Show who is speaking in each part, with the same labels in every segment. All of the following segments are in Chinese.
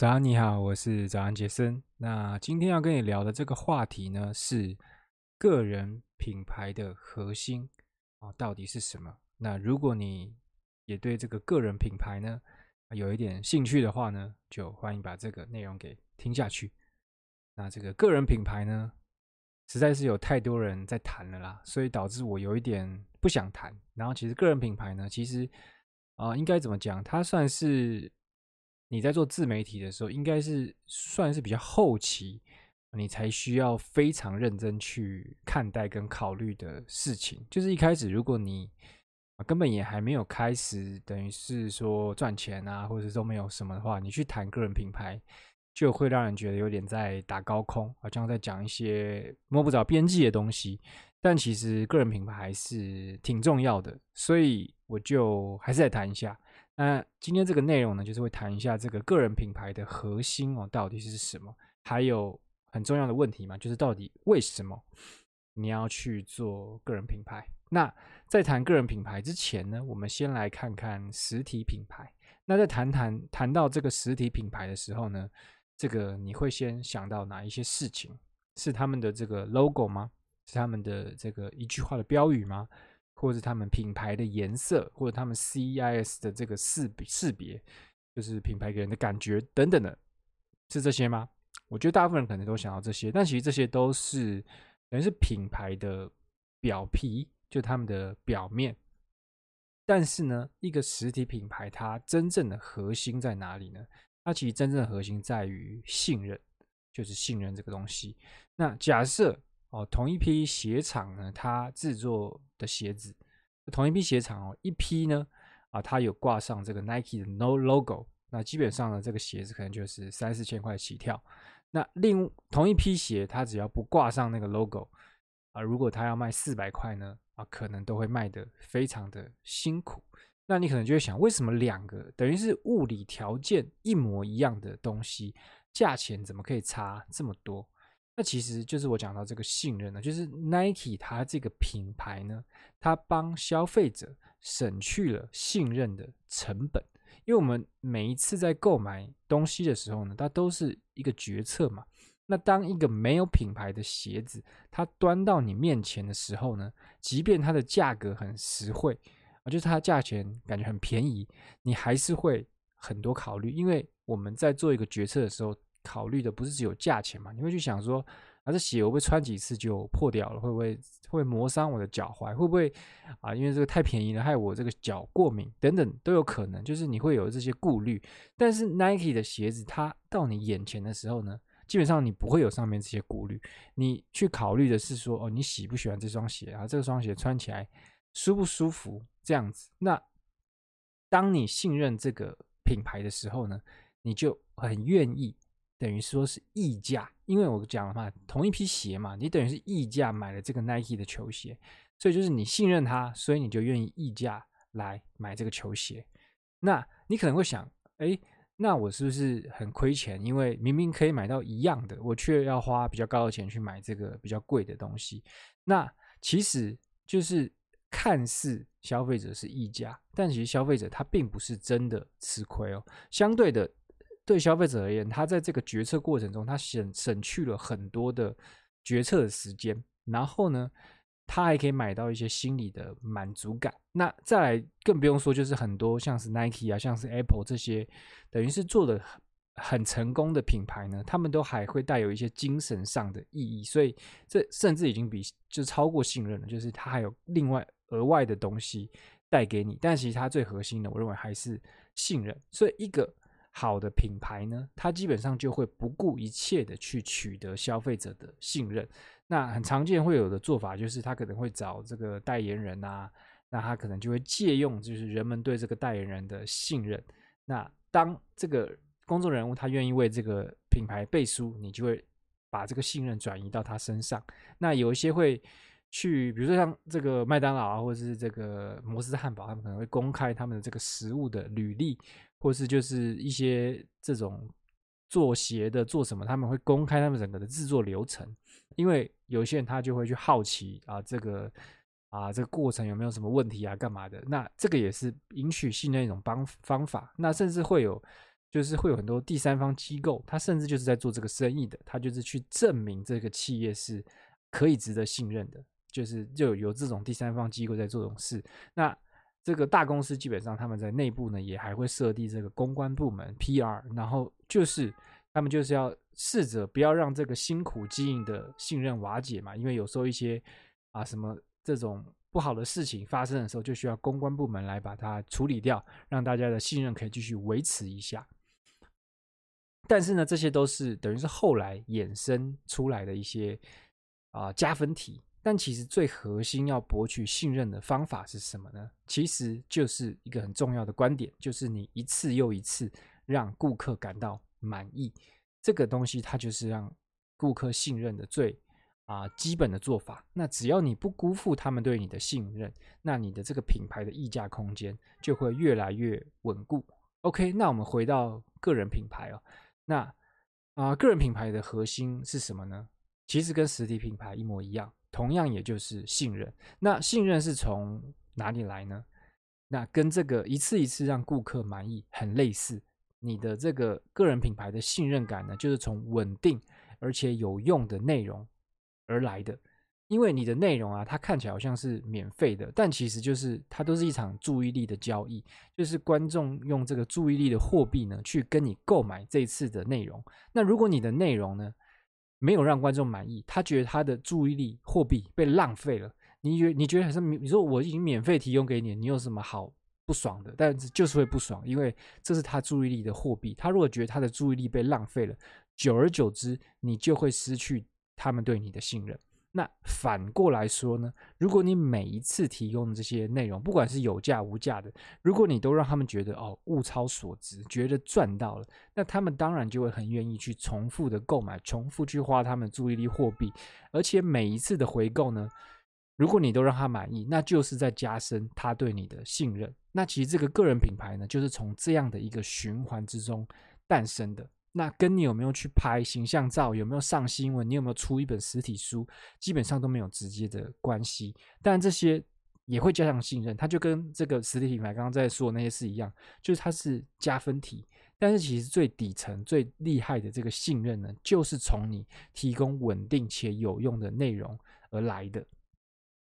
Speaker 1: 早安，你好，我是早安杰森。那今天要跟你聊的这个话题呢，是个人品牌的核心啊，到底是什么？那如果你也对这个个人品牌呢有一点兴趣的话呢，就欢迎把这个内容给听下去。那这个个人品牌呢，实在是有太多人在谈了啦，所以导致我有一点不想谈。然后，其实个人品牌呢，其实啊、应该怎么讲？它算是。你在做自媒体的时候，应该是算是比较后期，你才需要非常认真去看待跟考虑的事情。就是一开始，如果你根本也还没有开始，等于是说赚钱啊，或者都没有什么的话，你去谈个人品牌，就会让人觉得有点在打高空，好像在讲一些摸不着边际的东西。但其实个人品牌还是挺重要的，所以我就还是来谈一下。那今天这个内容呢，就是会谈一下这个个人品牌的核心哦，到底是什么？还有很重要的问题嘛，就是到底为什么你要去做个人品牌？那在谈个人品牌之前呢，我们先来看看实体品牌。那在谈谈谈到这个实体品牌的时候呢，这个你会先想到哪一些事情？是他们的这个 logo 吗？是他们的这个一句话的标语吗？或者是他们品牌的颜色，或者他们 CES 的这个识别识别，就是品牌给人的感觉等等的，是这些吗？我觉得大部分人可能都想要这些，但其实这些都是等于是品牌的表皮，就他们的表面。但是呢，一个实体品牌它真正的核心在哪里呢？它其实真正的核心在于信任，就是信任这个东西。那假设。哦，同一批鞋厂呢，它制作的鞋子，同一批鞋厂哦，一批呢，啊，它有挂上这个 Nike 的 No Logo，那基本上呢，这个鞋子可能就是三四千块起跳。那另同一批鞋，它只要不挂上那个 Logo，啊，如果它要卖四百块呢，啊，可能都会卖得非常的辛苦。那你可能就会想，为什么两个等于是物理条件一模一样的东西，价钱怎么可以差这么多？那其实就是我讲到这个信任呢，就是 Nike 它这个品牌呢，它帮消费者省去了信任的成本。因为我们每一次在购买东西的时候呢，它都是一个决策嘛。那当一个没有品牌的鞋子它端到你面前的时候呢，即便它的价格很实惠啊，就是它价钱感觉很便宜，你还是会很多考虑，因为我们在做一个决策的时候。考虑的不是只有价钱嘛？你会去想说，啊，这鞋我会穿几次就破掉了，会不会会磨伤我的脚踝？会不会啊？因为这个太便宜了，害我这个脚过敏等等都有可能。就是你会有这些顾虑。但是 Nike 的鞋子，它到你眼前的时候呢，基本上你不会有上面这些顾虑。你去考虑的是说，哦，你喜不喜欢这双鞋啊？这双鞋穿起来舒不舒服？这样子。那当你信任这个品牌的时候呢，你就很愿意。等于说是溢价，因为我讲了嘛，同一批鞋嘛，你等于是溢价买了这个 Nike 的球鞋，所以就是你信任它，所以你就愿意溢价来买这个球鞋。那你可能会想，哎，那我是不是很亏钱？因为明明可以买到一样的，我却要花比较高的钱去买这个比较贵的东西。那其实就是看似消费者是溢价，但其实消费者他并不是真的吃亏哦，相对的。对消费者而言，他在这个决策过程中，他省省去了很多的决策的时间，然后呢，他还可以买到一些心理的满足感。那再来更不用说，就是很多像是 Nike 啊，像是 Apple 这些，等于是做的很成功的品牌呢，他们都还会带有一些精神上的意义。所以这甚至已经比就超过信任了，就是它还有另外额外的东西带给你。但其实它最核心的，我认为还是信任。所以一个。好的品牌呢，它基本上就会不顾一切的去取得消费者的信任。那很常见会有的做法就是，他可能会找这个代言人啊，那他可能就会借用就是人们对这个代言人的信任。那当这个公众人物他愿意为这个品牌背书，你就会把这个信任转移到他身上。那有一些会去，比如说像这个麦当劳啊，或者是这个摩斯汉堡，他们可能会公开他们的这个食物的履历。或是就是一些这种做鞋的做什么，他们会公开他们整个的制作流程，因为有些人他就会去好奇啊，这个啊这个过程有没有什么问题啊，干嘛的？那这个也是赢取信任一种方方法。那甚至会有就是会有很多第三方机构，他甚至就是在做这个生意的，他就是去证明这个企业是可以值得信任的，就是就有这种第三方机构在做这种事。那这个大公司基本上他们在内部呢，也还会设立这个公关部门 PR，然后就是他们就是要试着不要让这个辛苦经营的信任瓦解嘛，因为有时候一些啊什么这种。不好的事情发生的时候，就需要公关部门来把它处理掉，让大家的信任可以继续维持一下。但是呢，这些都是等于是后来衍生出来的一些啊、加分题。但其实最核心要博取信任的方法是什么呢？其实就是一个很重要的观点，就是你一次又一次让顾客感到满意。这个东西它就是让顾客信任的最。啊，基本的做法。那只要你不辜负他们对你的信任，那你的这个品牌的溢价空间就会越来越稳固。OK，那我们回到个人品牌哦。那啊，个人品牌的核心是什么呢？其实跟实体品牌一模一样，同样也就是信任。那信任是从哪里来呢？那跟这个一次一次让顾客满意很类似。你的这个个人品牌的信任感呢，就是从稳定而且有用的内容。而来的，因为你的内容啊，它看起来好像是免费的，但其实就是它都是一场注意力的交易，就是观众用这个注意力的货币呢，去跟你购买这次的内容。那如果你的内容呢，没有让观众满意，他觉得他的注意力货币被浪费了，你觉你觉得还是你说我已经免费提供给你，你有什么好不爽的？但是就是会不爽，因为这是他注意力的货币，他如果觉得他的注意力被浪费了，久而久之，你就会失去。他们对你的信任。那反过来说呢？如果你每一次提供的这些内容，不管是有价无价的，如果你都让他们觉得哦物超所值，觉得赚到了，那他们当然就会很愿意去重复的购买，重复去花他们注意力货币。而且每一次的回购呢，如果你都让他满意，那就是在加深他对你的信任。那其实这个个人品牌呢，就是从这样的一个循环之中诞生的。那跟你有没有去拍形象照，有没有上新闻，你有没有出一本实体书，基本上都没有直接的关系。但这些也会加强信任，它就跟这个实体品牌刚刚在说的那些事一样，就是它是加分题。但是其实最底层、最厉害的这个信任呢，就是从你提供稳定且有用的内容而来的。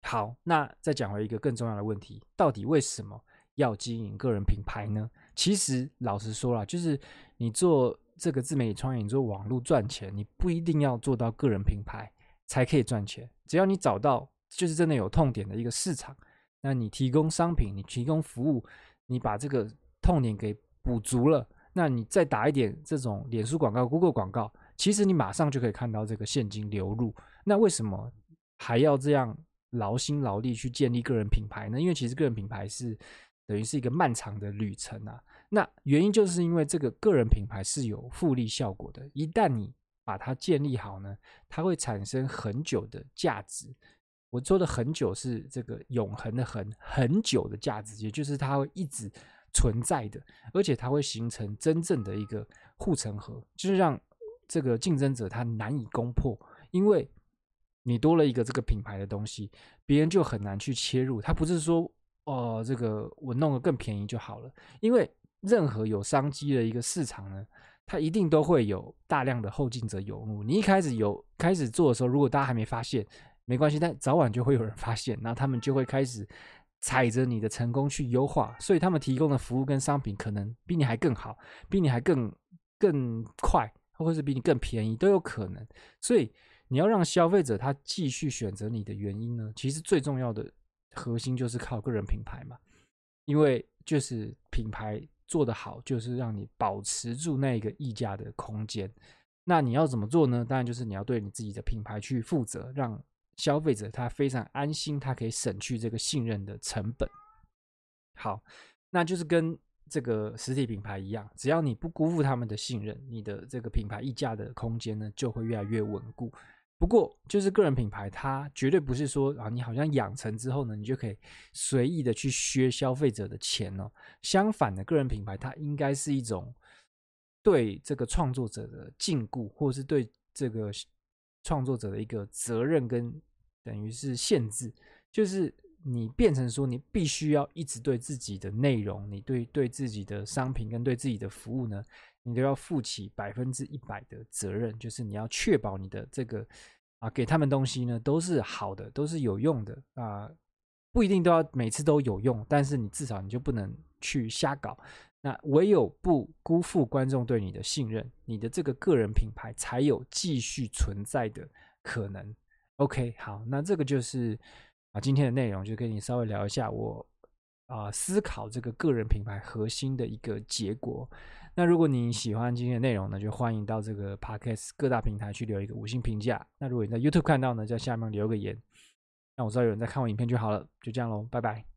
Speaker 1: 好，那再讲回一个更重要的问题：到底为什么要经营个人品牌呢？其实老实说啦，就是你做。这个自媒体创业，你做网络赚钱，你不一定要做到个人品牌才可以赚钱。只要你找到就是真的有痛点的一个市场，那你提供商品，你提供服务，你把这个痛点给补足了，那你再打一点这种脸书广告、Google 广告，其实你马上就可以看到这个现金流入。那为什么还要这样劳心劳力去建立个人品牌呢？因为其实个人品牌是等于是一个漫长的旅程啊。那原因就是因为这个个人品牌是有复利效果的，一旦你把它建立好呢，它会产生很久的价值。我说的很久是这个永恒的恒，很久的价值，也就是它会一直存在的，而且它会形成真正的一个护城河，就是让这个竞争者他难以攻破，因为你多了一个这个品牌的东西，别人就很难去切入。他不是说哦，这个我弄个更便宜就好了，因为。任何有商机的一个市场呢，它一定都会有大量的后进者涌入。你一开始有开始做的时候，如果大家还没发现，没关系，但早晚就会有人发现，那他们就会开始踩着你的成功去优化，所以他们提供的服务跟商品可能比你还更好，比你还更更快，或者是比你更便宜都有可能。所以你要让消费者他继续选择你的原因呢，其实最重要的核心就是靠个人品牌嘛，因为就是品牌。做得好，就是让你保持住那个溢价的空间。那你要怎么做呢？当然就是你要对你自己的品牌去负责，让消费者他非常安心，他可以省去这个信任的成本。好，那就是跟这个实体品牌一样，只要你不辜负他们的信任，你的这个品牌溢价的空间呢，就会越来越稳固。不过，就是个人品牌，它绝对不是说啊，你好像养成之后呢，你就可以随意的去削消费者的钱哦。相反的，个人品牌它应该是一种对这个创作者的禁锢，或是对这个创作者的一个责任跟等于是限制。就是你变成说你必须要一直对自己的内容，你对对自己的商品跟对自己的服务呢，你都要负起百分之一百的责任，就是你要确保你的这个啊给他们东西呢都是好的，都是有用的啊，不一定都要每次都有用，但是你至少你就不能去瞎搞。那唯有不辜负观众对你的信任，你的这个个人品牌才有继续存在的可能。OK，好，那这个就是啊今天的内容，就跟你稍微聊一下我啊思考这个个人品牌核心的一个结果。那如果你喜欢今天的内容呢，就欢迎到这个 Podcast 各大平台去留一个五星评价。那如果你在 YouTube 看到呢，在下面留个言，让我知道有人在看我影片就好了。就这样喽，拜拜。